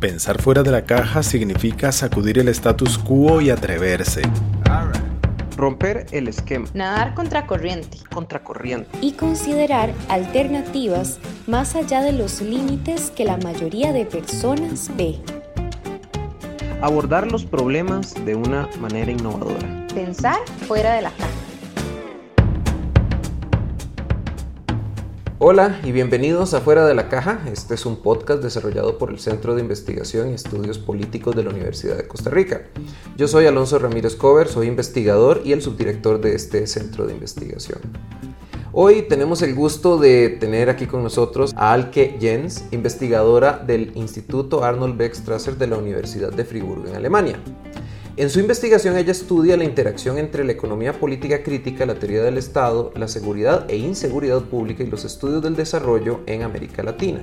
Pensar fuera de la caja significa sacudir el status quo y atreverse. Romper el esquema. Nadar contracorriente. Contracorriente. Y considerar alternativas más allá de los límites que la mayoría de personas ve. Abordar los problemas de una manera innovadora. Pensar fuera de la caja. Hola y bienvenidos a Fuera de la Caja. Este es un podcast desarrollado por el Centro de Investigación y Estudios Políticos de la Universidad de Costa Rica. Yo soy Alonso Ramírez Cover, soy investigador y el subdirector de este centro de investigación. Hoy tenemos el gusto de tener aquí con nosotros a Alke Jens, investigadora del Instituto Arnold Beckstrasser de la Universidad de Friburgo en Alemania. En su investigación ella estudia la interacción entre la economía política crítica, la teoría del Estado, la seguridad e inseguridad pública y los estudios del desarrollo en América Latina.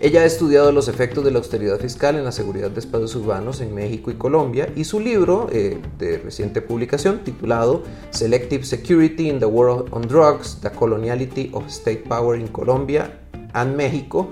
Ella ha estudiado los efectos de la austeridad fiscal en la seguridad de espacios urbanos en México y Colombia y su libro eh, de reciente publicación titulado Selective Security in the World on Drugs, The Coloniality of State Power in Colombia and México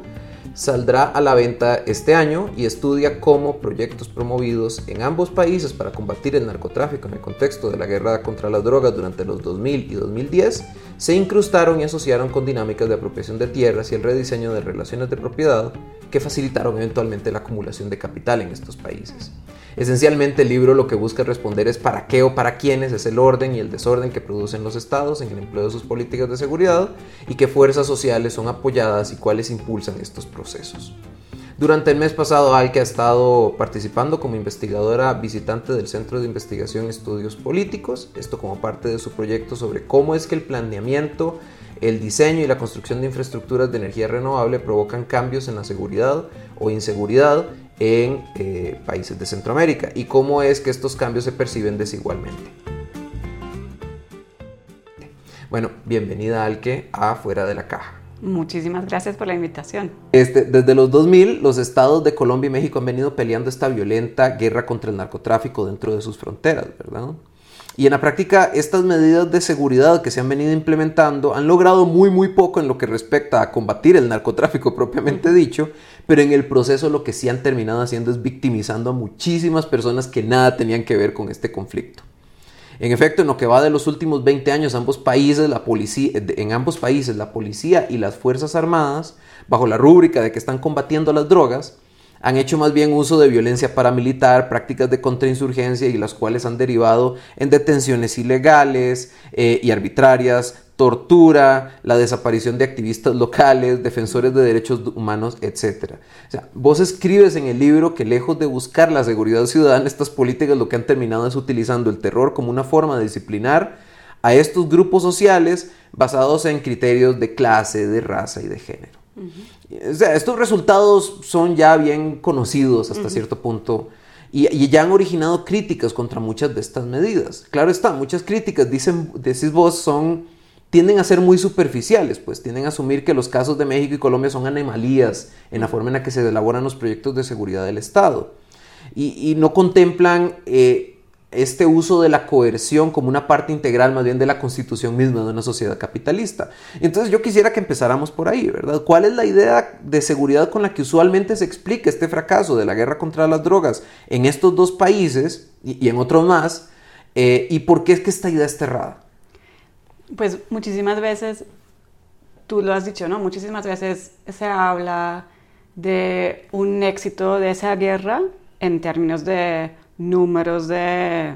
saldrá a la venta este año y estudia cómo proyectos promovidos en ambos países para combatir el narcotráfico en el contexto de la guerra contra las drogas durante los 2000 y 2010 se incrustaron y asociaron con dinámicas de apropiación de tierras y el rediseño de relaciones de propiedad que facilitaron eventualmente la acumulación de capital en estos países. Esencialmente el libro lo que busca responder es para qué o para quiénes es el orden y el desorden que producen los estados en el empleo de sus políticas de seguridad y qué fuerzas sociales son apoyadas y cuáles impulsan estos procesos. Durante el mes pasado, Alke ha estado participando como investigadora visitante del Centro de Investigación Estudios Políticos, esto como parte de su proyecto sobre cómo es que el planeamiento, el diseño y la construcción de infraestructuras de energía renovable provocan cambios en la seguridad o inseguridad en eh, países de Centroamérica y cómo es que estos cambios se perciben desigualmente. Bueno, bienvenida Alke a Fuera de la Caja. Muchísimas gracias por la invitación. Este, desde los 2000, los estados de Colombia y México han venido peleando esta violenta guerra contra el narcotráfico dentro de sus fronteras, ¿verdad? Y en la práctica, estas medidas de seguridad que se han venido implementando han logrado muy, muy poco en lo que respecta a combatir el narcotráfico propiamente dicho, pero en el proceso lo que sí han terminado haciendo es victimizando a muchísimas personas que nada tenían que ver con este conflicto. En efecto, en lo que va de los últimos 20 años, ambos países, la policía, en ambos países la policía y las Fuerzas Armadas, bajo la rúbrica de que están combatiendo las drogas, han hecho más bien uso de violencia paramilitar, prácticas de contrainsurgencia y las cuales han derivado en detenciones ilegales eh, y arbitrarias, tortura, la desaparición de activistas locales, defensores de derechos humanos, etc. O sea, vos escribes en el libro que lejos de buscar la seguridad ciudadana, estas políticas lo que han terminado es utilizando el terror como una forma de disciplinar a estos grupos sociales basados en criterios de clase, de raza y de género. o sea, estos resultados son ya bien conocidos hasta cierto punto y, y, ya han originado críticas contra muchas de estas medidas. Claro está, muchas críticas, dicen, decís vos, son tienden a ser muy superficiales, pues tienden a asumir que los casos de México y Colombia son anomalías en la forma en la que se elaboran los proyectos de seguridad del Estado. Y, no contemplan eh, este uso de la coerción como una parte integral más bien de la constitución misma de una sociedad capitalista. Entonces yo quisiera que empezáramos por ahí, ¿verdad? ¿Cuál es la idea de seguridad con la que usualmente se explica este fracaso de la guerra contra las drogas en estos dos países y, en otros más? Eh, ¿Y por qué es que esta idea está errada? Pues muchísimas veces, tú lo has dicho, ¿no? Muchísimas veces se habla de un éxito de esa guerra en términos de números de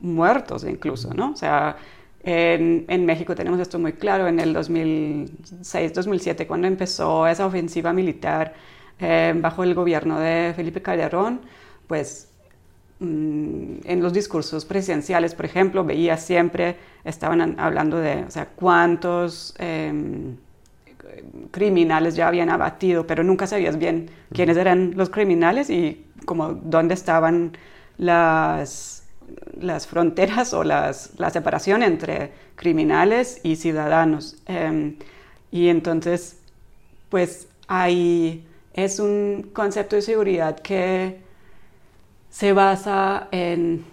muertos incluso, ¿no? O sea, en, México tenemos esto muy claro, en el 2006-2007, cuando empezó esa ofensiva militar eh, bajo el gobierno de Felipe Calderón, pues Mm, en los discursos presidenciales, por ejemplo, veía siempre, estaban hablando de, o sea, cuántos em, criminales ya habían abatido, pero nunca sabías bien quiénes eran los criminales y como dónde estaban las, las fronteras o las, la separación entre criminales y ciudadanos. Em, y entonces, pues ahí es un concepto de seguridad que se basa en,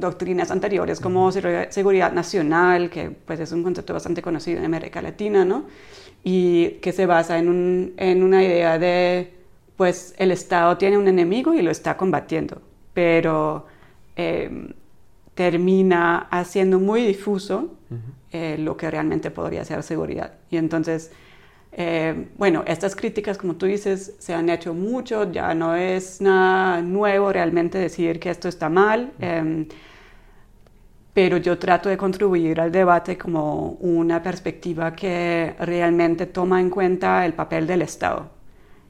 doctrinas anteriores como seguridad nacional, que pues es un concepto bastante conocido en América Latina, ¿no? y que se basa en, una idea de pues el Estado tiene un enemigo y lo está combatiendo, pero em, termina haciendo muy difuso eh, lo que realmente podría ser seguridad. Y entonces, eh, bueno, estas críticas, como tú dices, se han hecho mucho, ya no es nada nuevo realmente decir que esto está mal, em, pero yo trato de contribuir al debate como una perspectiva que realmente toma en cuenta el papel del Estado.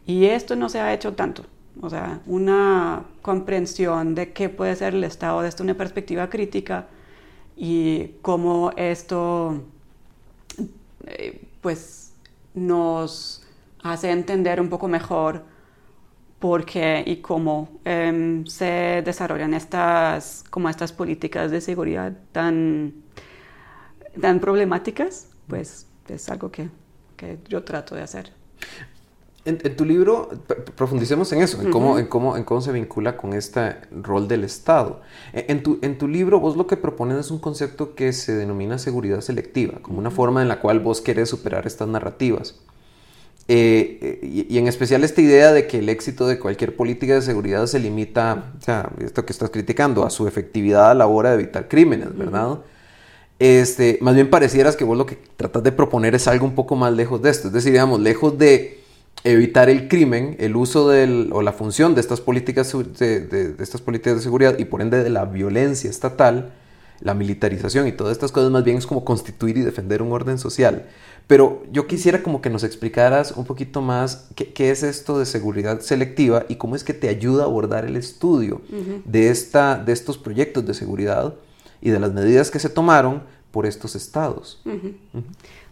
Y esto no se ha hecho tanto. O sea, una comprensión de qué puede ser el Estado desde una perspectiva crítica y cómo esto eh, pues nos hace entender un poco mejor por qué y cómo em, se desarrollan estas, como estas políticas de seguridad tan, tan problemáticas, pues es algo que, que yo trato de hacer. En, tu libro profundicemos en eso, en, cómo, en, cómo, en cómo se vincula con este rol del Estado. E, en, tu, en tu libro vos lo que propones es un concepto que se denomina seguridad selectiva, como una forma en la cual vos querés superar estas narrativas. Eh, eh, y, en especial esta idea de que el éxito de cualquier política de seguridad se limita, o sea, esto que estás criticando, a su efectividad a la hora de evitar crímenes, ¿verdad? este, más bien parecieras que vos lo que tratas de proponer es algo un poco más lejos de esto, es decir, digamos, lejos de evitar el crimen, el uso del, o la función de estas, políticas de, estas políticas de seguridad y por ende de la violencia estatal, la militarización y todas estas cosas más bien es como constituir y defender un orden social. Pero yo quisiera como que nos explicaras un poquito más qué, es esto de seguridad selectiva y cómo es que te ayuda a abordar el estudio de, esta, de estos proyectos de seguridad y de las medidas que se tomaron por estos estados.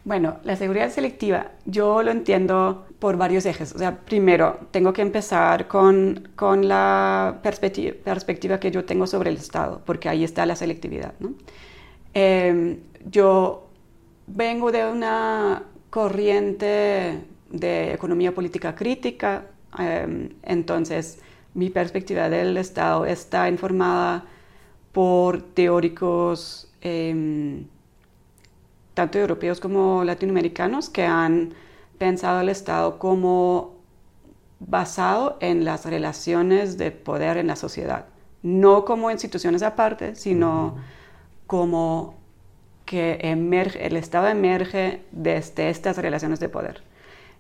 Bueno, la seguridad selectiva yo lo entiendo por varios ejes. O sea, primero, tengo que empezar con, con la perspectiva, perspectiva, que yo tengo sobre el Estado, porque ahí está la selectividad. ¿no? Em, yo vengo de una corriente de economía política crítica, em, entonces mi perspectiva del Estado está informada por teóricos em, tanto europeos como latinoamericanos que han pensado el Estado como basado en las relaciones de poder en la sociedad, no como instituciones aparte, sino como que emerge, el Estado emerge desde estas relaciones de poder.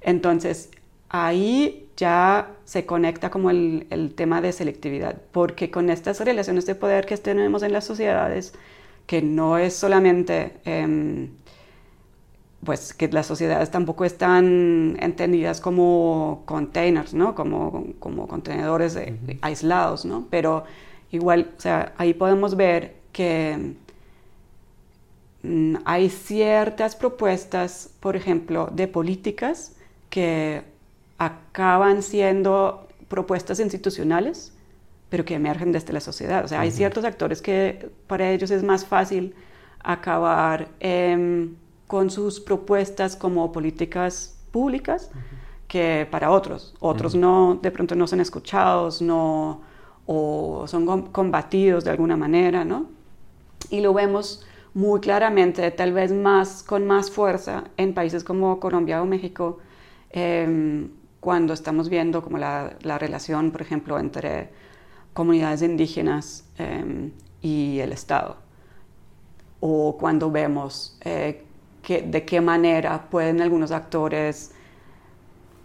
Entonces, ahí ya se conecta como el, tema de selectividad, porque con estas relaciones de poder que tenemos en las sociedades, que no es solamente em, pues que las sociedades tampoco están entendidas como containers, ¿no? Como, como contenedores aislados, ¿no? Pero igual, o sea, ahí podemos ver que mm, hay ciertas propuestas, por ejemplo, de políticas que acaban siendo propuestas institucionales, pero que emergen desde la sociedad. O sea, hay ciertos actores que para ellos es más fácil acabar con sus propuestas como políticas públicas que para otros. Otros no, de pronto no son escuchados, no, o son combatidos de alguna manera, ¿no? Y lo vemos muy claramente, tal vez más, con más fuerza en países como Colombia o México, em, cuando estamos viendo como la, la, relación, por ejemplo, entre comunidades indígenas em, y el Estado. O cuando vemos eh, de qué manera pueden algunos actores,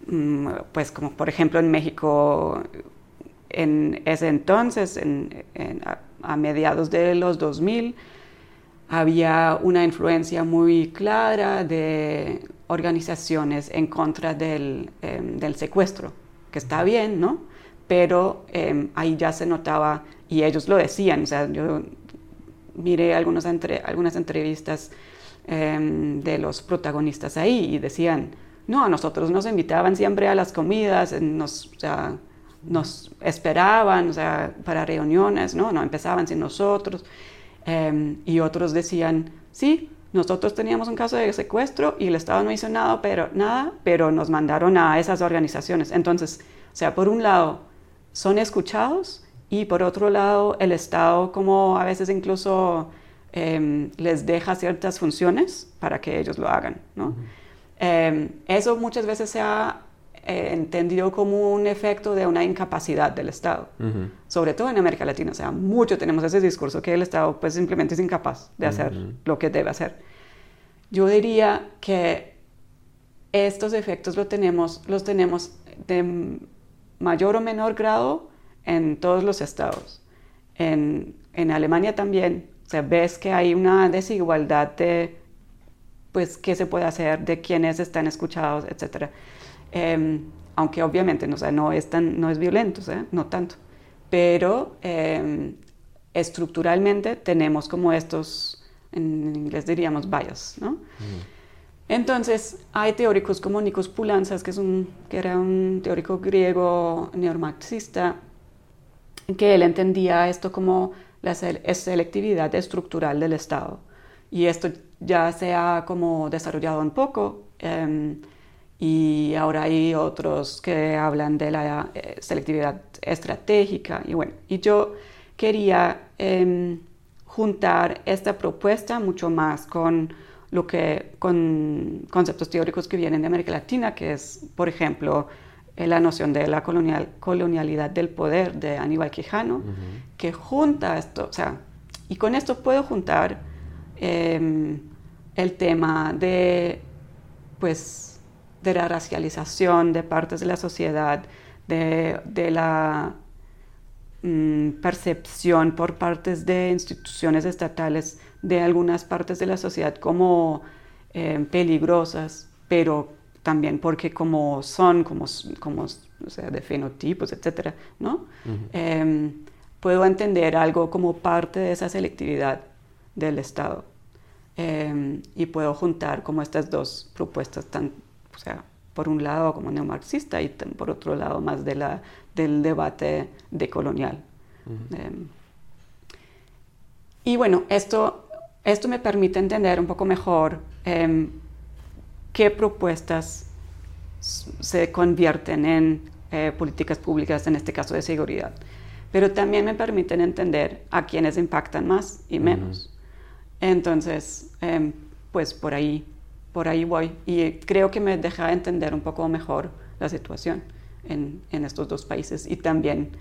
mm, pues como por ejemplo en México en ese entonces, a, mediados de los 2000, había una influencia muy clara de organizaciones en contra del, em, del secuestro, que está bien, ¿no? Pero em, ahí ya se notaba, y ellos lo decían, o sea, yo miré algunos entre, algunas entrevistas Em, de los protagonistas ahí y decían, no, a nosotros nos invitaban siempre a las comidas, nos, nos esperaban o sea, para reuniones, ¿no? no empezaban sin nosotros. Em, y otros decían, sí, nosotros teníamos un caso de secuestro y el Estado no hizo nada pero, nada, pero nos mandaron a esas organizaciones. Entonces, o sea, por un lado, son escuchados y por otro lado, el Estado como a veces incluso Em, les deja ciertas funciones para que ellos lo hagan. ¿no? Em, eso muchas veces se ha eh, entendido como un efecto de una incapacidad del Estado, sobre todo en América Latina. O sea, mucho tenemos ese discurso que el Estado pues simplemente es incapaz de hacer lo que debe hacer. Yo diría que estos efectos los tenemos, los tenemos de mayor o menor grado en todos los estados. En, en Alemania también, o sea, ves que hay una desigualdad de pues qué se puede hacer, de quiénes están escuchados, etc. Em, aunque obviamente no, no, es tan, no es violento, no tanto. Pero em, estructuralmente tenemos como estos, en inglés diríamos bias, ¿no? Entonces, hay teóricos como Nikos Poulantzas, que, es un, que era un teórico griego neomarxista, que él entendía esto como la selectividad estructural del Estado. Y esto ya se ha como desarrollado un poco em, y ahora hay otros que hablan de la eh, selectividad estratégica y bueno, y yo quería em, juntar esta propuesta mucho más con lo que con conceptos teóricos que vienen de América Latina, que es, por ejemplo, la noción de la colonial, colonialidad del poder de Aníbal Quijano, que junta esto, o sea, y con esto puedo juntar em, el tema de, pues, de la racialización de partes de la sociedad, de, la mm, percepción por partes de instituciones estatales de algunas partes de la sociedad como eh, peligrosas, pero también porque como son, como, como o sea, de fenotipos, etcétera, ¿no? Em, puedo entender algo como parte de esa selectividad del Estado. Em, y puedo juntar como estas dos propuestas, tan, o sea, por un lado como neomarxista y por otro lado más de la, del debate decolonial. Em, y bueno, esto, esto me permite entender un poco mejor em, qué propuestas se convierten en eh, políticas públicas, en este caso de seguridad, pero también me permiten entender a quienes impactan más y menos. Entonces, em, pues por ahí, por ahí voy. Y creo que me deja entender un poco mejor la situación en, estos dos países. Y también,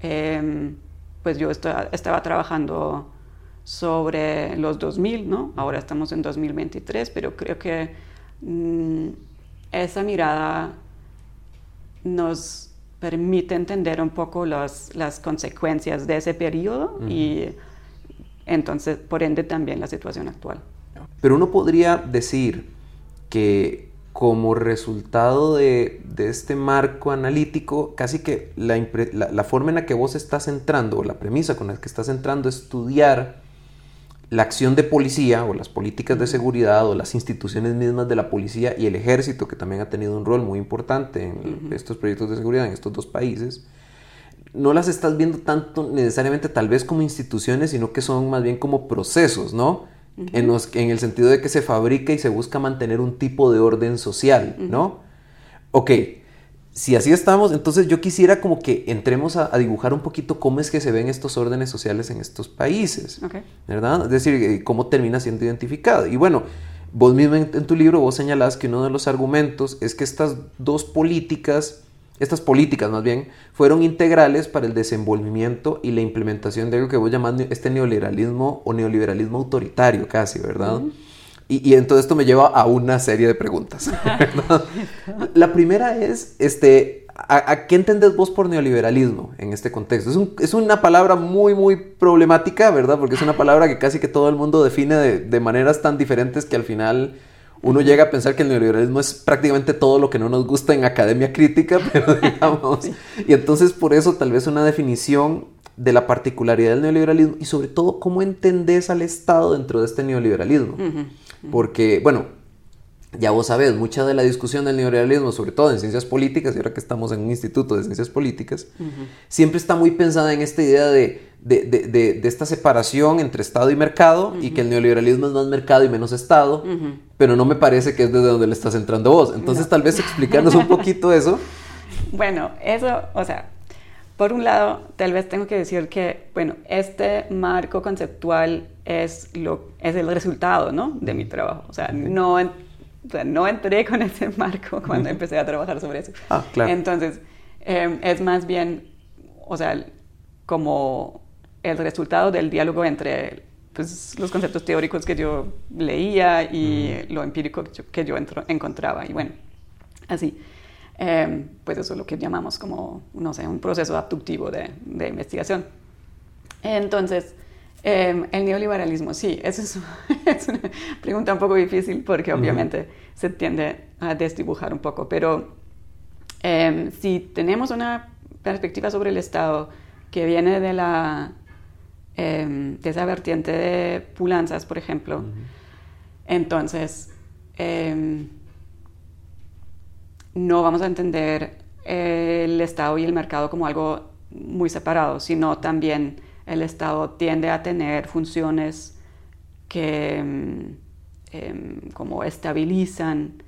em, pues yo estaba, trabajando sobre los 2000, ¿no? Ahora estamos en 2023, pero creo que esa mirada nos permite entender un poco las consecuencias de ese periodo y entonces por ende también la situación actual. Pero uno podría decir que como resultado de, este marco analítico, casi que la, forma en la que vos estás entrando, o la premisa con la que estás entrando, es estudiar la acción de policía o las políticas de seguridad o las instituciones mismas de la policía y el ejército, que también ha tenido un rol muy importante en estos proyectos de seguridad en estos dos países, no las estás viendo tanto necesariamente tal vez como instituciones, sino que son más bien como procesos, ¿no? en, los, en el sentido de que se fabrica y se busca mantener un tipo de orden social, ¿no? Ok, si así estamos, entonces yo quisiera como que entremos a, dibujar un poquito cómo es que se ven estos órdenes sociales en estos países, ¿verdad? Es decir, eh, cómo termina siendo identificado. Y bueno, vos mismo en, en tu libro vos señalás que uno de los argumentos es que estas dos políticas estas políticas más bien, fueron integrales para el desenvolvimiento y la implementación de algo que voy llamando este neoliberalismo o neoliberalismo autoritario casi, ¿verdad? Y, y, entonces esto me lleva a una serie de preguntas. la primera es, este, ¿a, qué entendés vos por neoliberalismo en este contexto? Es, es, una palabra muy, muy problemática, ¿verdad? Porque es una palabra que casi que todo el mundo define de, de maneras tan diferentes que al final uno llega a pensar que el neoliberalismo es prácticamente todo lo que no nos gusta en academia crítica, pero digamos, y entonces por eso tal vez una definición de la particularidad del neoliberalismo y sobre todo cómo entendés al Estado dentro de este neoliberalismo. Porque, bueno, ya vos sabés, mucha de la discusión del neoliberalismo, sobre todo en ciencias políticas, y ahora que estamos en un instituto de ciencias políticas, siempre está muy pensada en esta idea de de, de, de, esta separación entre Estado y mercado y que el neoliberalismo es más mercado y menos Estado, pero no me parece que es desde donde le estás entrando vos. Entonces, tal vez explicarnos un poquito eso. Bueno, eso, o sea, por un lado, tal vez tengo que decir que, bueno, este marco conceptual es, lo, es el resultado, ¿no? De mi trabajo. O sea, no, o sea, no entré con ese marco cuando empecé a trabajar sobre eso. Ah, claro. Entonces, eh, es más bien, o sea, como el resultado del diálogo entre pues, los conceptos teóricos que yo leía y lo empírico que yo, que yo entro, encontraba. Y bueno, así. Eh, pues eso es lo que llamamos como, no sé, un proceso abductivo de, de investigación. Entonces, eh, el neoliberalismo, sí, eso es, es, una pregunta un poco difícil porque obviamente se tiende a desdibujar un poco, pero eh, si tenemos una perspectiva sobre el Estado que viene de, la, eh, de esa vertiente de pulanzas, por ejemplo, entonces no vamos a entender el Estado y el mercado como algo muy separado, sino también el Estado tiende a tener funciones que eh, como estabilizan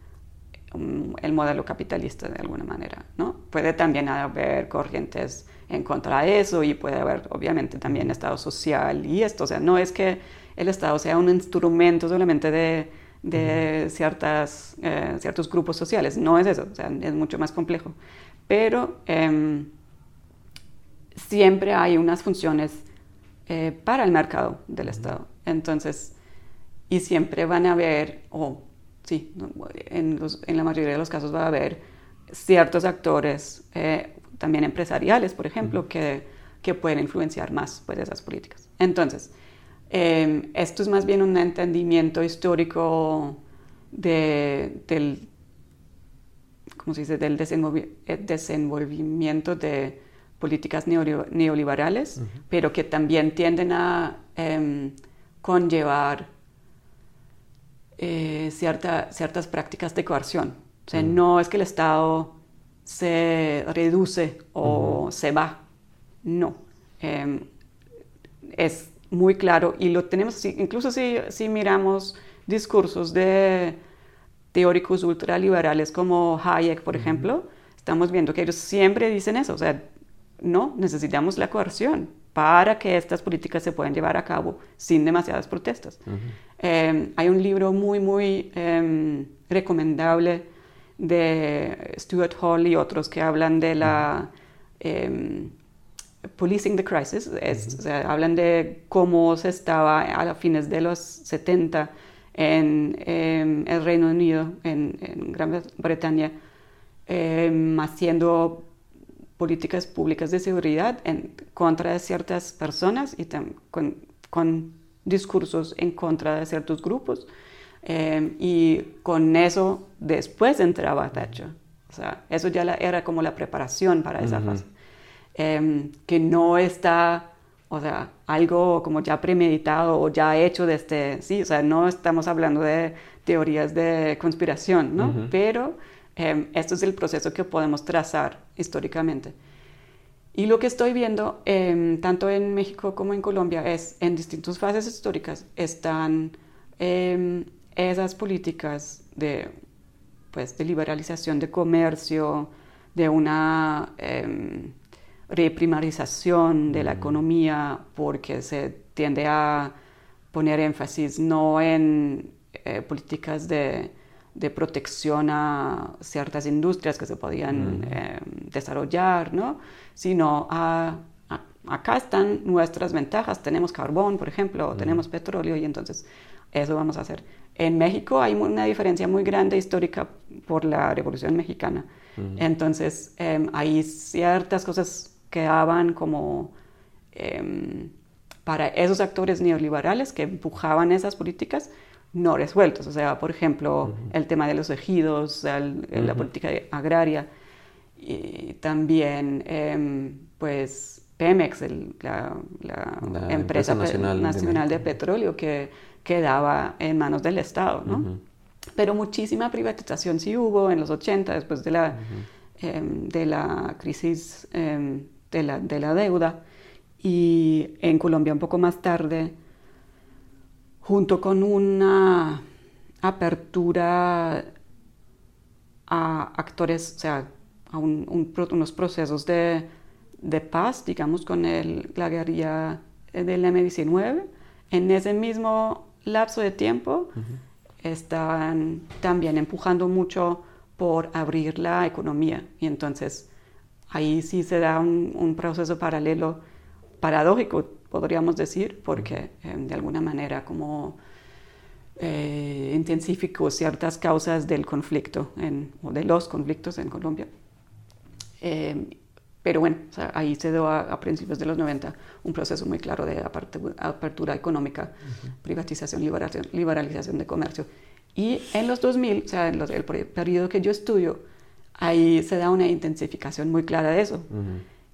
um, el modelo capitalista de alguna manera, ¿no? Puede también haber corrientes en contra de eso y puede haber obviamente también Estado social y esto, o sea, no es que el Estado sea un instrumento solamente de, de ciertas, eh, ciertos grupos sociales, no es eso, o sea, es mucho más complejo, pero eh, siempre hay unas funciones eh, para el mercado del Estado. Entonces, y siempre van a haber, o sí, en, los, en, la mayoría de los casos va a haber ciertos actores, eh, también empresariales, por ejemplo, que, que, pueden influenciar más pues, esas políticas. Entonces, eh, esto es más bien un entendimiento histórico de, del, ¿cómo se dice?, del desenvolvimiento de políticas neoliberales, pero que también tienden a eh, conllevar eh, cierta, ciertas prácticas de coerción. O sea, no es que el Estado se reduce o se va, no. Eh, es muy claro y lo tenemos, incluso si, si miramos discursos de teóricos ultraliberales como Hayek, por ejemplo, estamos viendo que ellos siempre dicen eso, o sea, no, necesitamos la coerción para que estas políticas se puedan llevar a cabo sin demasiadas protestas. eh, hay un libro muy, muy eh, recomendable de Stuart Hall y otros que hablan de la eh, Policing the Crisis, es, o sea, hablan de cómo se estaba a fines de los 70 en, en el Reino Unido, en, en Gran Bretaña, em, haciendo políticas públicas de seguridad en contra de ciertas personas y con, con, discursos en contra de ciertos grupos. Eh, y con eso después entraba Thatcher. O sea, eso ya la, era como la preparación para esa fase. Eh, que no está, o sea, algo como ya premeditado o ya hecho desde, sí, o sea, no estamos hablando de teorías de conspiración, ¿no? Pero eh, esto es el proceso que podemos trazar históricamente. Y lo que estoy viendo, eh, tanto en México como en Colombia, es en distintas fases históricas están eh, esas políticas de, pues, de liberalización de comercio, de una em, reprimarización de la economía, porque se tiende a poner énfasis no en políticas de de protección a ciertas industrias que se podían eh, desarrollar, ¿no? sino a, acá están nuestras ventajas, tenemos carbón, por ejemplo, tenemos petróleo y entonces eso vamos a hacer. En México hay una diferencia muy grande histórica por la Revolución Mexicana, entonces em, hay ciertas cosas que daban como... Em, para esos actores neoliberales que empujaban esas políticas, no resueltos. O sea, por ejemplo, el tema de los ejidos, la política agraria, y también, em, pues, Pemex, la, empresa, nacional, de, petróleo que quedaba en manos del Estado, ¿no? Pero muchísima privatización sí hubo en los 80, después de la, em, de la crisis em, de, la, de la deuda, y en Colombia un poco más tarde junto con una apertura a actores, o sea, a unos procesos de, paz, digamos, con la guerrilla del M-19. En ese mismo lapso de tiempo, están también empujando mucho por abrir la economía y entonces ahí sí se da un, proceso paralelo, paradójico, podríamos decir, porque eh, de alguna manera como eh, intensificó ciertas causas del conflicto o de los conflictos en Colombia. Eh, pero bueno, ahí se dio a, principios de los 90 un proceso muy claro de apertura económica, privatización, liberalización de comercio. Y en los 2000, o sea, en el periodo que yo estudio, ahí se da una intensificación muy clara de eso.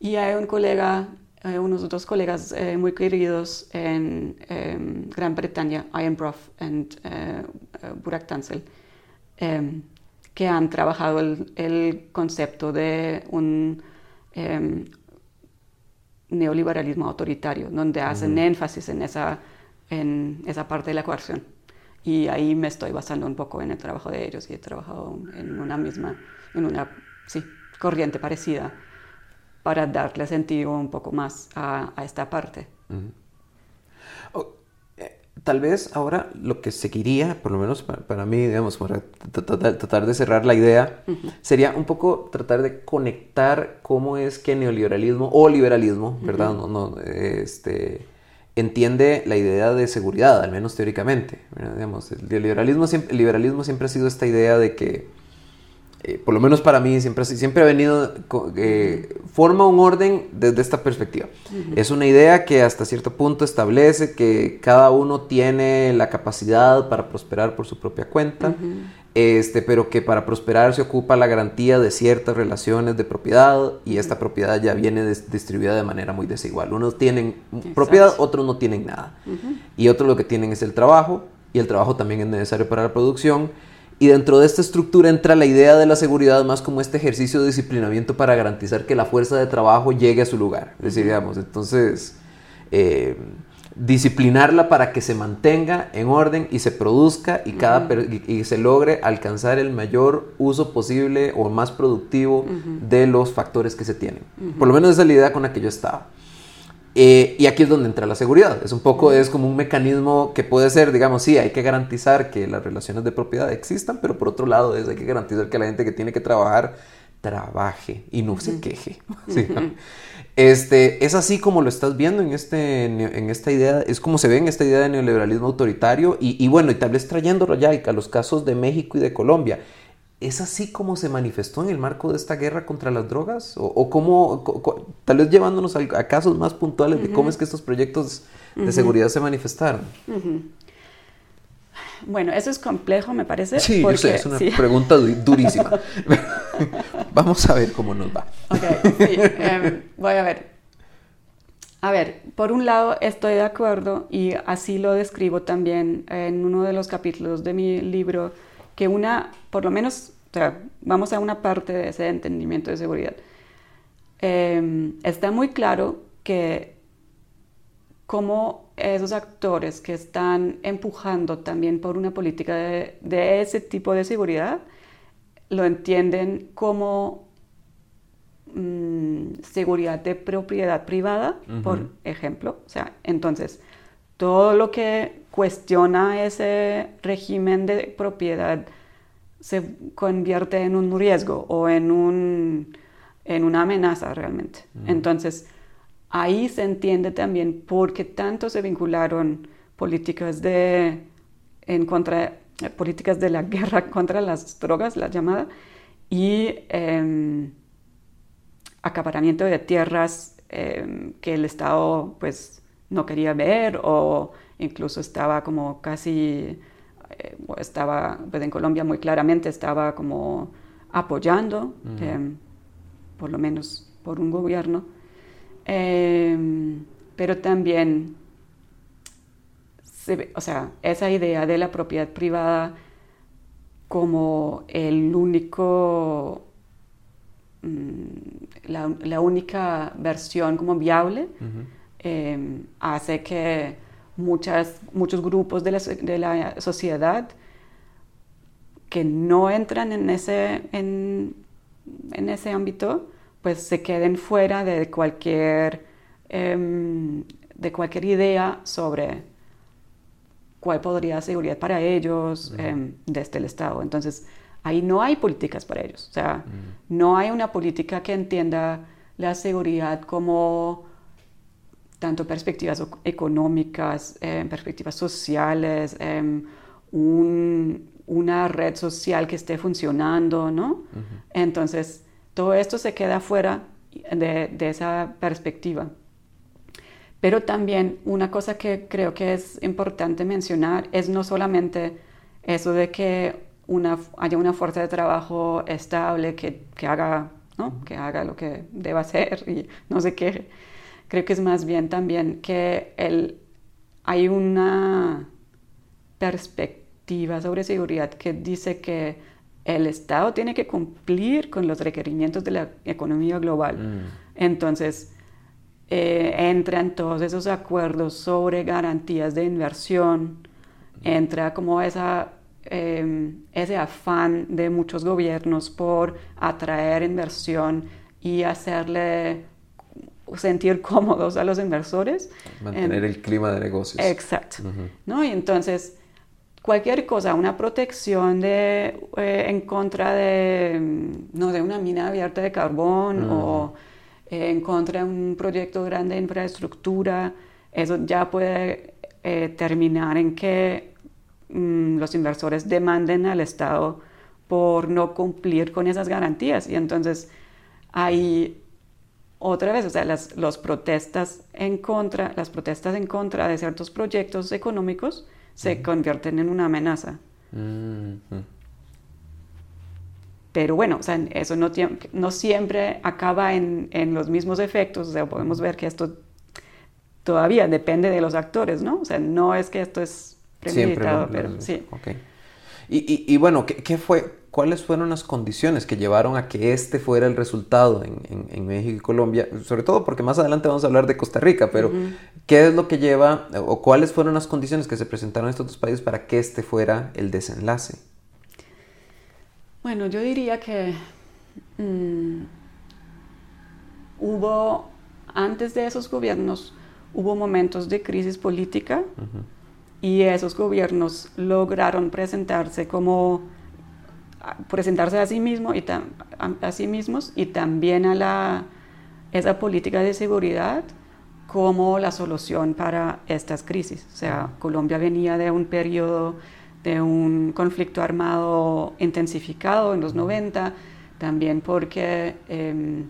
Y hay un colega, unos otros colegas eh, muy queridos en em, Gran Bretaña, Ian Brough y Burak Tansel, em, que han trabajado el, el, concepto de un em, neoliberalismo autoritario, donde hacen énfasis en esa, en esa parte de la ecuación. Y ahí me estoy basando un poco en el trabajo de ellos y he trabajado en una misma, en una sí, corriente parecida para darle sentido un poco más a, esta parte. Eh, tal vez ahora lo que seguiría, por lo menos para, mí, digamos, para tratar de cerrar la idea, sería un poco tratar de conectar cómo es que neoliberalismo o liberalismo, ¿verdad? no, no, este, entiende la idea de seguridad, al menos teóricamente. Digamos, el, liberalismo siempre, el liberalismo siempre ha sido esta idea de que, eh, por lo menos para mí, siempre, siempre ha venido, eh, forma un orden desde esta perspectiva. Es una idea que hasta cierto punto establece que cada uno tiene la capacidad para prosperar por su propia cuenta este, pero que para prosperar se ocupa la garantía de ciertas relaciones de propiedad y esta propiedad ya viene distribuida de manera muy desigual. Unos tienen propiedad, otros no tienen nada. Y otros lo que tienen es el trabajo y el trabajo también es necesario para la producción. Y dentro de esta estructura entra la idea de la seguridad más como este ejercicio de disciplinamiento para garantizar que la fuerza de trabajo llegue a su lugar. Es decir, digamos, entonces... Eh, disciplinarla para que se mantenga en orden y se produzca y, cada y, se logre alcanzar el mayor uso posible o más productivo de los factores que se tienen. Por lo menos esa es la idea con la que yo estaba. Eh, y aquí es donde entra la seguridad. Es un poco, es como un mecanismo que puede ser, digamos, sí, hay que garantizar que las relaciones de propiedad existan, pero por otro lado es, hay que garantizar que la gente que tiene que trabajar trabaje y no se queje. ¿sí? Este, es así como lo estás viendo en, este, en esta idea, es como se ve en esta idea de neoliberalismo autoritario y, bueno, y tal vez trayéndolo ya a los casos de México y de Colombia. ¿Es así como se manifestó en el marco de esta guerra contra las drogas? ¿O, cómo, tal vez llevándonos a, casos más puntuales de cómo es que estos proyectos de seguridad se manifestaron? Bueno, eso es complejo, me parece. Sí, yo sé, es una pregunta durísima. Vamos a ver cómo nos va. Ok, sí, em, voy a ver. A ver, por un lado estoy de acuerdo y así lo describo también en uno de los capítulos de mi libro, que una, por lo menos, o sea, vamos a una parte de ese entendimiento de seguridad. Em, está muy claro que como esos actores que están empujando también por una política de, ese tipo de seguridad lo entienden como mm, seguridad de propiedad privada, por ejemplo. O sea, entonces, todo lo que cuestiona ese régimen de propiedad se convierte en un riesgo o en, un, en una amenaza realmente. Entonces, ahí se entiende también por qué tanto se vincularon políticas de, en contra, políticas de la guerra contra las drogas, la llamada, y em, acaparamiento de tierras em, que el Estado pues no quería ver o incluso estaba como casi, eh, estaba, pues en Colombia muy claramente estaba como apoyando, em, por lo menos por un gobierno. Em, pero también, o sea, esa idea de la propiedad privada como el único, mm, la, única versión como viable, em, hace que muchas, muchos grupos de la, de la, sociedad que no entran en ese, en, en ese ámbito, pues se queden fuera de cualquier, em, de cualquier idea sobre cuál podría ser seguridad para ellos em, desde el Estado. Entonces, ahí no hay políticas para ellos. O sea, no hay una política que entienda la seguridad como tanto perspectivas económicas, em, perspectivas sociales, em, una red social que esté funcionando, ¿no? Entonces, todo esto se queda fuera de, de esa perspectiva. Pero también una cosa que creo que es importante mencionar es no solamente eso de que una, haya una fuerza de trabajo estable que, que haga, ¿no? que haga lo que deba hacer y no sé qué. Creo que es más bien también que el, hay una perspectiva sobre seguridad que dice que el Estado tiene que cumplir con los requerimientos de la economía global. Mm. Entonces, eh, entran todos esos acuerdos sobre garantías de inversión, entra como esa, em, ese afán de muchos gobiernos por atraer inversión y hacerle sentir cómodos a los inversores. Mantener el clima de negocios. Exacto. ¿no? Y entonces, cualquier cosa, una protección de, eh, en contra de, no, de una mina abierta de carbón o eh, en contra de un proyecto grande de infraestructura, eso ya puede eh, terminar en que mm, los inversores demanden al Estado por no cumplir con esas garantías. Y entonces hay otra vez, o sea, las los protestas en contra, las protestas en contra de ciertos proyectos económicos se convierten en una amenaza. Pero bueno, o sea, eso no, no siempre acaba en, en, los mismos efectos, o sea, podemos ver que esto todavía depende de los actores, ¿no? O sea, no es que esto es premeditado, pero sí. Okay. Y, y, y, bueno, ¿qué, ¿qué, fue, ¿cuáles fueron las condiciones que llevaron a que este fuera el resultado en, en, en, México y Colombia? Sobre todo porque más adelante vamos a hablar de Costa Rica, pero ¿qué es lo que lleva o cuáles fueron las condiciones que se presentaron en estos dos países para que este fuera el desenlace? Bueno, yo diría que mmm, hubo, antes de esos gobiernos, hubo momentos de crisis política uh -huh. y esos gobiernos lograron presentarse como presentarse a sí, mismo y a, a sí mismos y también a la, esa política de seguridad como la solución para estas crisis. O sea, Colombia venía de un periodo de un conflicto armado intensificado en los 90, también porque eh,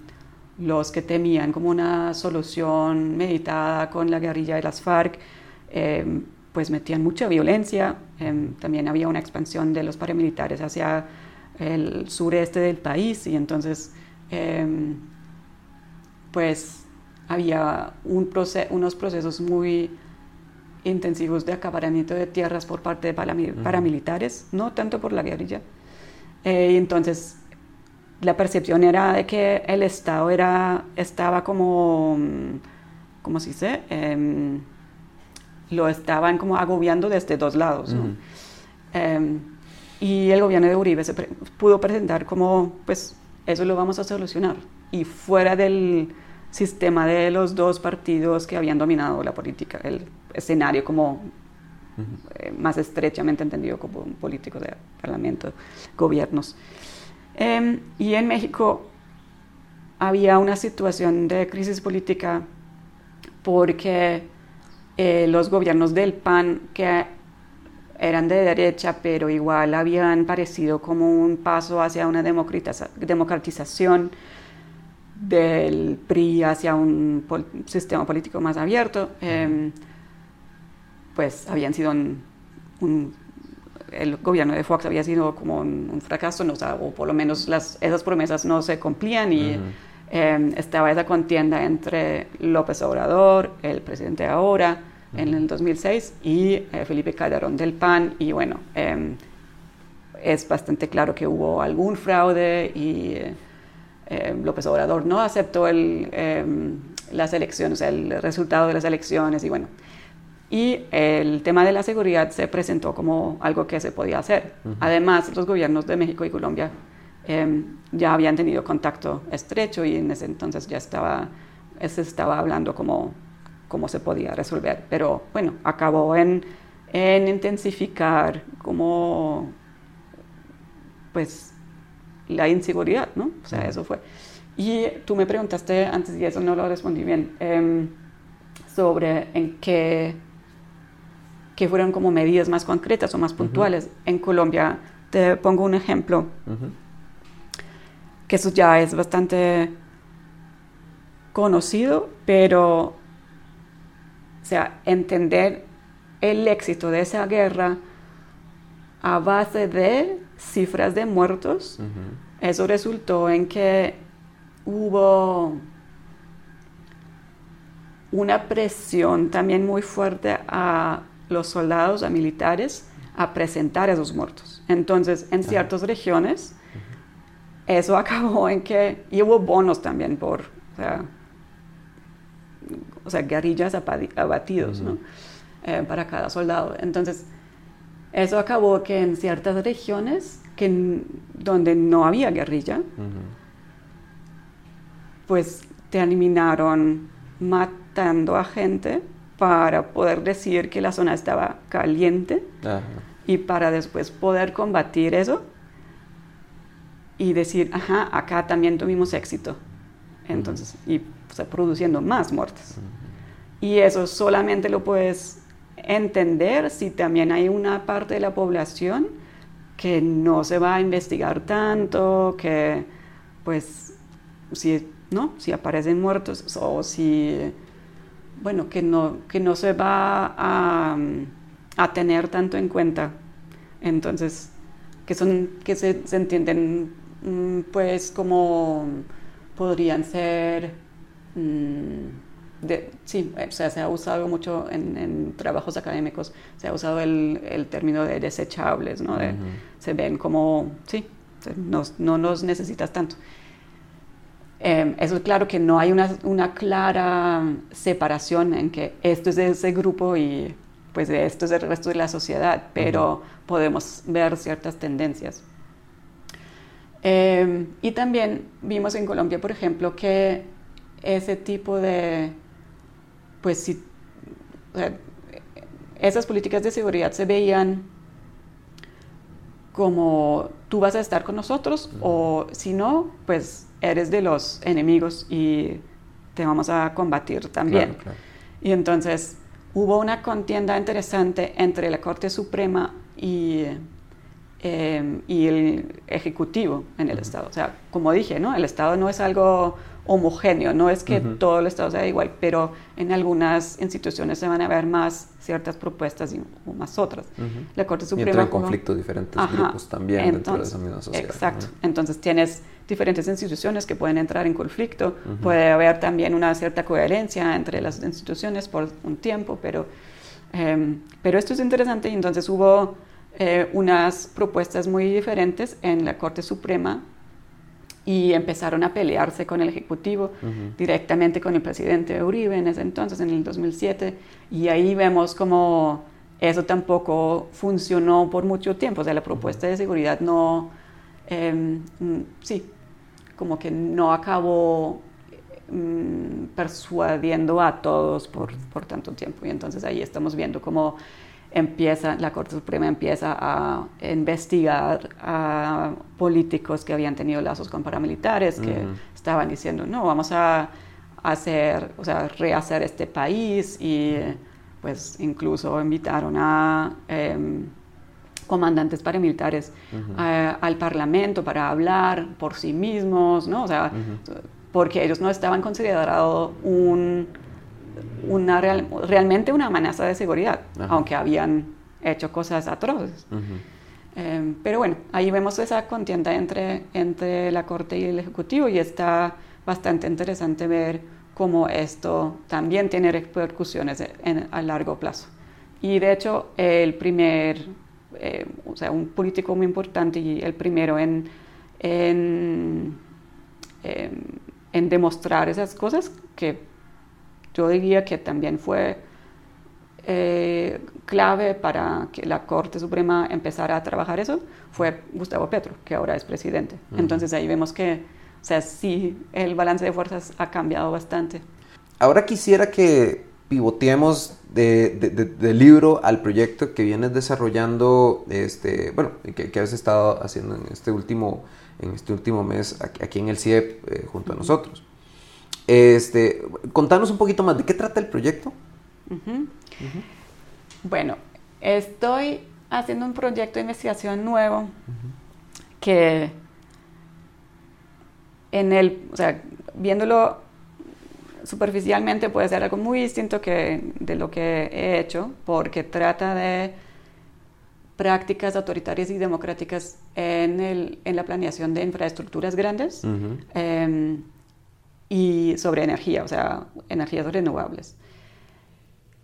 los que temían como una solución meditada con la guerrilla de las FARC, eh, pues metían mucha violencia, eh, también había una expansión de los paramilitares hacia el sureste del país y entonces pues había un unos procesos muy intensivos de acaparamiento de tierras por parte de paramilitares, no tanto por la guerrilla. Eh, entonces, la percepción era de que el Estado era, estaba como, ¿cómo se dice? Eh, lo estaban como agobiando desde dos lados. ¿no? Y el gobierno de Uribe se pre pudo presentar como, pues, eso lo vamos a solucionar. Y fuera del sistema de los dos partidos que habían dominado la política, el escenario como uh -huh. eh, más estrechamente entendido como un político de parlamento, gobiernos. Eh, y en México había una situación de crisis política porque eh, los gobiernos del PAN, que eran de derecha, pero igual habían parecido como un paso hacia una democratización del PRI hacia un pol sistema político más abierto, eh, pues habían sido un, un, el gobierno de Fox había sido como un, un fracaso, no, o por lo menos las, esas promesas no se cumplían y uh -huh. eh, estaba esa contienda entre López Obrador, el presidente ahora. En el 2006, y eh, Felipe Calderón del PAN, y bueno, eh, es bastante claro que hubo algún fraude y eh, López Obrador no aceptó el, eh, las elecciones, el resultado de las elecciones y bueno. Y el tema de la seguridad se presentó como algo que se podía hacer. Uh -huh. Además, los gobiernos de México y Colombia ya habían tenido contacto estrecho y en ese entonces ya estaba, se estaba hablando como cómo se podía resolver. Pero bueno, acabó en en intensificar como, pues, la inseguridad, ¿no? O sea, eso fue. Y tú me preguntaste antes, y eso no lo respondí bien, em, sobre en qué, qué fueron como medidas más concretas o más puntuales. En Colombia, te pongo un ejemplo, que eso ya es bastante conocido, pero, sea, entender el éxito de esa guerra a base de cifras de muertos, eso resultó en que hubo una presión también muy fuerte a los soldados, a militares, a presentar esos muertos. Entonces, en ciertas regiones, eso acabó en que, y hubo bonos también por, o sea, guerrillas abatidos, ¿no? Eh, para cada soldado. Entonces, eso acabó que en ciertas regiones que, donde no había guerrilla, pues terminaron matando a gente para poder decir que la zona estaba caliente y para después poder combatir eso y decir, ajá, acá también tuvimos éxito. Entonces, y produciendo más muertes. Y eso solamente lo puedes entender si también hay una parte de la población que no se va a investigar tanto, que pues si, ¿no? si aparecen muertos o si, bueno, que no, que no se va a, a tener tanto en cuenta. Entonces, que, son, que se, entienden mm, pues como podrían ser Mm, de, sí, o sea, se ha usado mucho en, trabajos académicos, se ha usado el, el término de desechables, ¿no? Se ven como, sí, no, no los necesitas tanto. Eh, eso es claro que no hay una, una, clara separación en que esto es de ese grupo y pues esto es del resto de la sociedad, pero podemos ver ciertas tendencias. Eh, y también vimos en Colombia, por ejemplo, que ese tipo de, pues si, esas políticas de seguridad se veían como tú vas a estar con nosotros o si no, pues eres de los enemigos y te vamos a combatir también. Y entonces hubo una contienda interesante entre la Corte Suprema y, em, y el Ejecutivo en el Estado. O sea, como dije, ¿no? el Estado no es algo homogéneo, no es que todo el Estado sea igual, pero en algunas instituciones se van a ver más ciertas propuestas y, o más otras. La Corte Suprema... Y entra en conflicto diferentes grupos también dentro de esa misma sociedad. Exacto. Entonces tienes diferentes instituciones que pueden entrar en conflicto, puede haber también una cierta coherencia entre las instituciones por un tiempo, pero, em, pero esto es interesante y entonces hubo eh, unas propuestas muy diferentes en la Corte Suprema y empezaron a pelearse con el Ejecutivo, directamente con el presidente Uribe en ese entonces, en el 2007, y ahí vemos como eso tampoco funcionó por mucho tiempo, o sea, la propuesta de seguridad no, mm, sí, como que no acabó mm, persuadiendo a todos por, por tanto tiempo, y entonces ahí estamos viendo como empieza, la Corte Suprema empieza a investigar a políticos que habían tenido lazos con paramilitares, que estaban diciendo, no, vamos a hacer, o sea, rehacer este país y pues incluso invitaron a em, comandantes paramilitares al Parlamento para hablar por sí mismos, ¿no? O sea, porque ellos no estaban considerados un una realmente una amenaza de seguridad, aunque habían hecho cosas atroces. Em, pero bueno, ahí vemos esa contienda entre, entre la Corte y el Ejecutivo y está bastante interesante ver cómo esto también tiene repercusiones a largo plazo. Y de hecho, el primer, eh, o sea, un político muy importante y el primero en, en, em, en demostrar esas cosas que yo diría que también fue eh, clave para que la Corte Suprema empezara a trabajar eso, fue Gustavo Petro, que ahora es presidente. Entonces ahí vemos que, o sea, sí, el balance de fuerzas ha cambiado bastante. Ahora quisiera que pivoteemos del libro al proyecto que vienes desarrollando, este, bueno, que, que has estado haciendo en este último, en este último mes aquí en el CIEP eh, junto a nosotros. Este, contanos un poquito más, ¿de qué trata el proyecto? Bueno, estoy haciendo un proyecto de investigación nuevo que en el, o sea, viéndolo superficialmente puede ser algo muy distinto que de lo que he hecho, porque trata de prácticas autoritarias y democráticas en, el, en la planeación de infraestructuras grandes y sobre energía, o sea, energías renovables.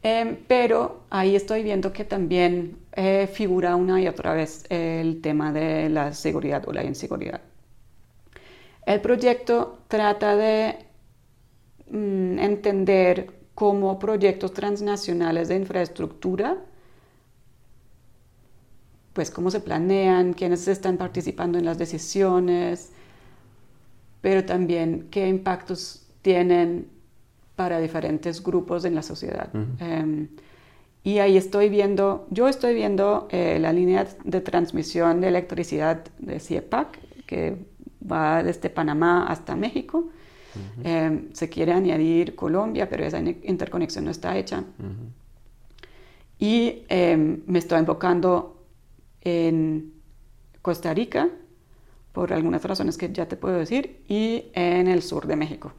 Em, pero ahí estoy viendo que también eh, figura una y otra vez el tema de la seguridad o la inseguridad. El proyecto trata de mm, entender cómo proyectos transnacionales de infraestructura, pues cómo se planean, quiénes están participando en las decisiones, pero también qué impactos tienen para diferentes grupos en la sociedad. Em, y ahí estoy viendo, yo estoy viendo eh, la línea de transmisión de electricidad de CIEPAC, que va desde Panamá hasta México. Em, se quiere añadir Colombia, pero esa interconexión no está hecha. Y em, me estoy enfocando en Costa Rica, por algunas razones que ya te puedo decir, y en el sur de México,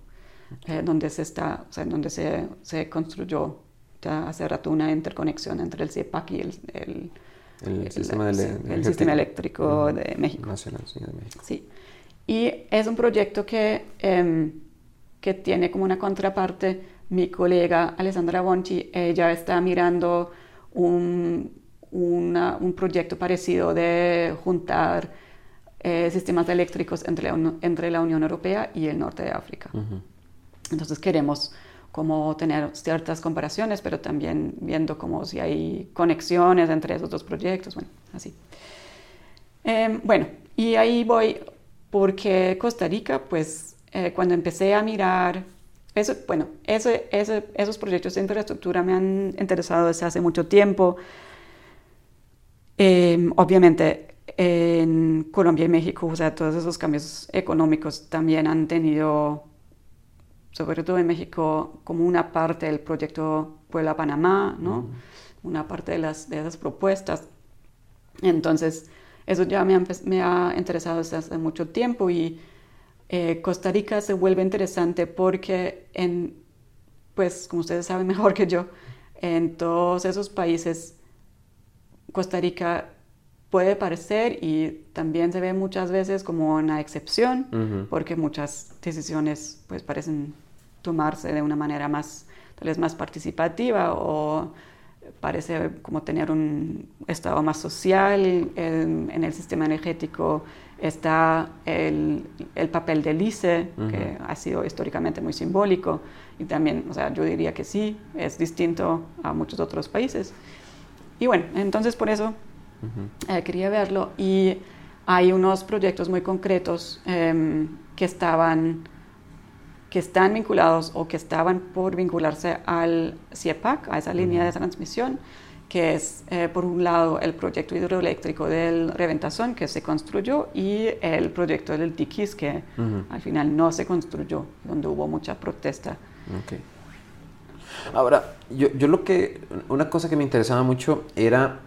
eh, donde, se, está, o sea, donde se, se, construyó ya hace rato una interconexión entre el CIEPAC y el, el, el, sistema, sistema, eléctrico de México. Nacional, sí, de México. Sí. Y es un proyecto que, em, que tiene como una contraparte mi colega Alessandra Bonchi. Ella está mirando un, un proyecto parecido de juntar eh, sistemas eléctricos entre la, entre la Unión Europea y el norte de África. Entonces queremos como tener ciertas comparaciones, pero también viendo como si hay conexiones entre esos dos proyectos, bueno, así. Em, bueno, y ahí voy porque Costa Rica, pues eh, cuando empecé a mirar, eso, bueno, esos proyectos de infraestructura me han interesado desde hace mucho tiempo. Em, obviamente en Colombia y México, o sea, todos esos cambios económicos también han tenido, sobre todo en México, como una parte del proyecto Puebla-Panamá, ¿no? Una parte de, las, de esas propuestas. Entonces, eso ya me ha, me ha interesado desde hace mucho tiempo y eh, Costa Rica se vuelve interesante porque, en, pues como ustedes saben mejor que yo, en todos esos países Costa Rica puede parecer y también se ve muchas veces como una excepción porque muchas decisiones pues parecen tomarse de una manera más tal vez más participativa o parece como tener un estado más social. En, el sistema energético está el, el papel del ICE, que ha sido históricamente muy simbólico, y también, o sea, yo diría que sí, es distinto a muchos otros países. Y bueno, entonces por eso eh, quería verlo, y hay unos proyectos muy concretos em, que estaban que están vinculados o que estaban por vincularse al CIEPAC, a esa línea de transmisión, que es, eh, por un lado, el proyecto hidroeléctrico del Reventazón, que se construyó, y el proyecto del Tiquis, que al final no se construyó, donde hubo mucha protesta. Okay. Ahora, yo, yo, lo que, una cosa que me interesaba mucho era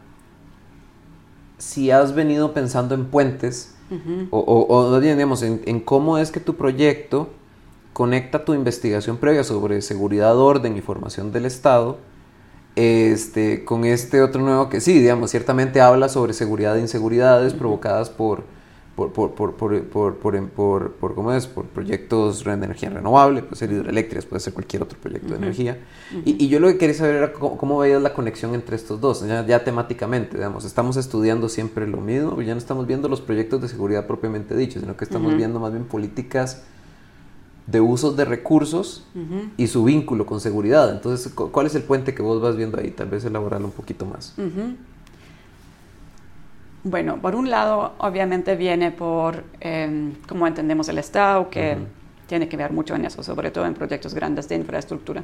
si has venido pensando en puentes, o, o, digamos, en, en, cómo es que tu proyecto conecta tu investigación previa sobre seguridad, orden y formación del Estado este, con este otro nuevo que sí, digamos, ciertamente habla sobre seguridad e inseguridades provocadas por, por, por, por, por, por, ¿cómo es? por proyectos de energía renovable, puede ser hidroeléctricas, puede ser cualquier otro proyecto de energía. y, y, yo lo que quería saber era cómo, veías la conexión entre estos dos, ya, ya, temáticamente, digamos, estamos estudiando siempre lo mismo, ya no estamos viendo los proyectos de seguridad propiamente dichos, sino que estamos viendo más bien políticas de usos de recursos y su vínculo con seguridad. Entonces, ¿cuál es el puente que vos vas viendo ahí? Tal vez elaborarlo un poquito más. Bueno, por un lado, obviamente viene por eh, cómo entendemos el Estado, que tiene que ver mucho en eso, sobre todo en proyectos grandes de infraestructura.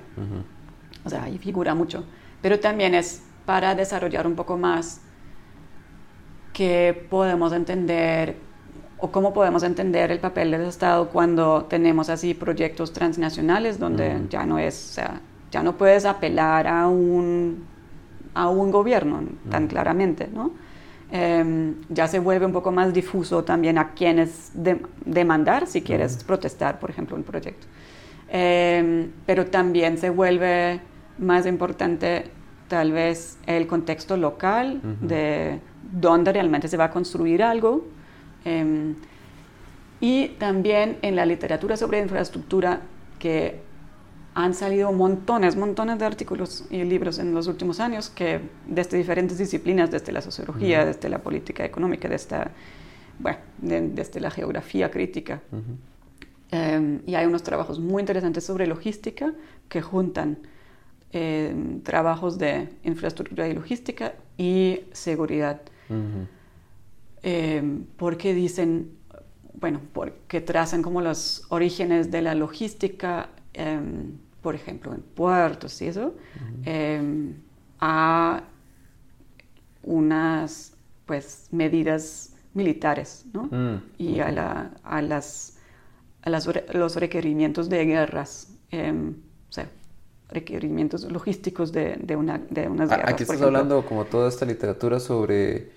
O sea, ahí figura mucho. Pero también es para desarrollar un poco más que podemos entender o cómo podemos entender el papel del Estado cuando tenemos así proyectos transnacionales donde ya no es, o sea, ya no puedes apelar a un, a un gobierno tan claramente, ¿no? Em, ya se vuelve un poco más difuso también a quienes demandar si quieres protestar, por ejemplo, un proyecto. Em, pero también se vuelve más importante tal vez el contexto local de dónde realmente se va a construir algo. Em, y también en la literatura sobre infraestructura, que han salido montones, montones de artículos y libros en los últimos años que desde diferentes disciplinas, desde la sociología, desde la política económica, desde, bueno, desde la geografía crítica. Em, y hay unos trabajos muy interesantes sobre logística que juntan em, trabajos de infraestructura y logística y seguridad. Em, porque dicen, bueno, porque trazan como los orígenes de la logística, por ejemplo, en puertos y eso, a unas pues medidas militares, ¿no? Mm, y a, la, a las a los requerimientos de guerras, em, o sea, requerimientos logísticos de, de, una, de unas guerras. Aquí estás hablando como toda esta literatura sobre,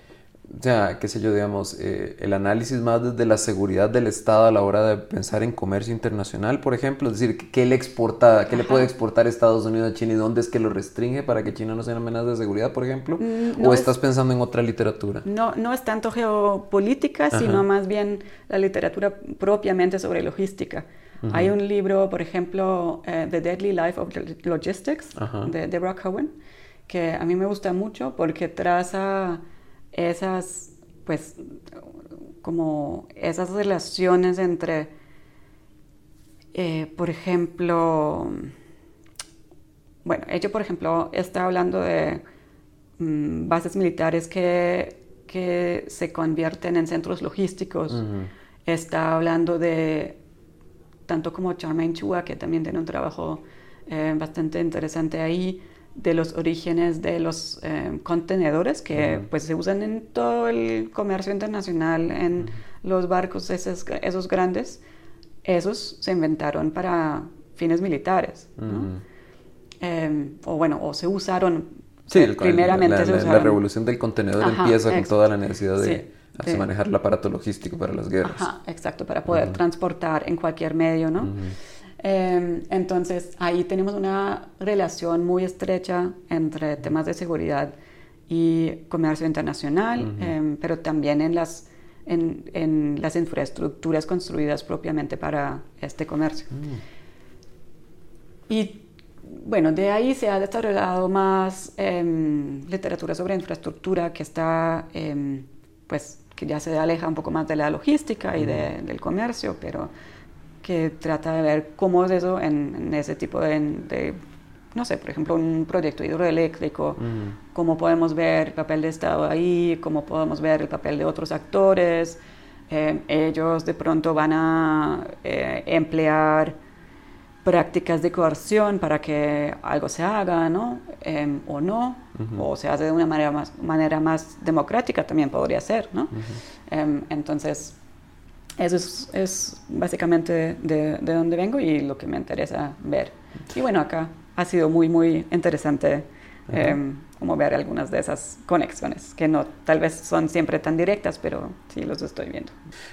o sea, qué sé yo, digamos, eh, el análisis más desde la seguridad del Estado a la hora de pensar en comercio internacional, por ejemplo, es decir, ¿qué le exporta, qué le puede exportar Estados Unidos a China y dónde es que lo restringe para que China no sea una amenaza de seguridad, por ejemplo? Mm, ¿O estás pensando en otra literatura? No, no es tanto geopolítica, sino más bien la literatura propiamente sobre logística. Hay un libro, por ejemplo, eh, The Deadly Life of Logistics, de Deborah Cohen, que a mí me gusta mucho porque traza esas, pues, como esas relaciones entre, eh, por ejemplo, bueno, ella, por ejemplo, está hablando de mm, bases militares que, que, se convierten en centros logísticos. Está hablando de, tanto como Charmaine Chua, que también tiene un trabajo eh, bastante interesante ahí, de los orígenes de los eh, contenedores que pues se usan en todo el comercio internacional, en los barcos esos, esos, grandes, esos se inventaron para fines militares, em, o bueno, o se usaron, sí, primeramente la, revolución del contenedor empieza con toda la necesidad de... manejar el aparato logístico para las guerras. exacto, para poder transportar en cualquier medio, ¿no? Em, entonces, ahí tenemos una relación muy estrecha entre temas de seguridad y comercio internacional, em, pero también en las, en, las infraestructuras construidas propiamente para este comercio. Mm. Y bueno, de ahí se ha desarrollado más em, literatura sobre infraestructura que está, pues, que ya se aleja un poco más de la logística y del comercio, pero que trata de ver cómo es eso en, ese tipo de, no sé, por ejemplo, un proyecto hidroeléctrico, cómo podemos ver el papel de Estado ahí, cómo podemos ver el papel de otros actores. Eh, ellos de pronto van a eh, emplear prácticas de coerción para que algo se haga, ¿no? Em, o no, o se hace de una manera más, manera más democrática también podría ser, ¿no? Em, entonces, eso es, básicamente de, de, donde vengo y lo que me interesa ver. Y bueno, acá ha sido muy, muy interesante como ver algunas de esas conexiones, que no tal vez son siempre tan directas, pero sí los estoy viendo.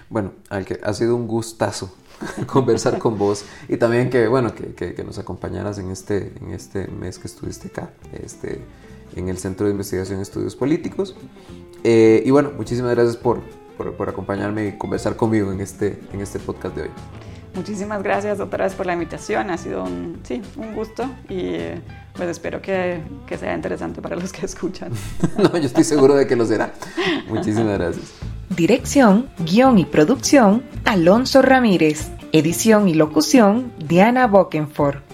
Bueno, al que ha sido un gustazo conversar con vos y también que, bueno, que, que, nos acompañaras en este, en este mes que estuviste acá, este, en el Centro de Investigación y Estudios Políticos. Eh, y bueno, muchísimas gracias por, por, acompañarme y conversar conmigo en este, en este podcast de hoy. Muchísimas gracias otra vez por la invitación, ha sido un, sí, un gusto y pues espero que, que sea interesante para los que escuchan. no, yo estoy seguro de que lo será. Muchísimas gracias. Dirección, guion y producción, Alonso Ramírez. Edición y locución, Diana Bokenford.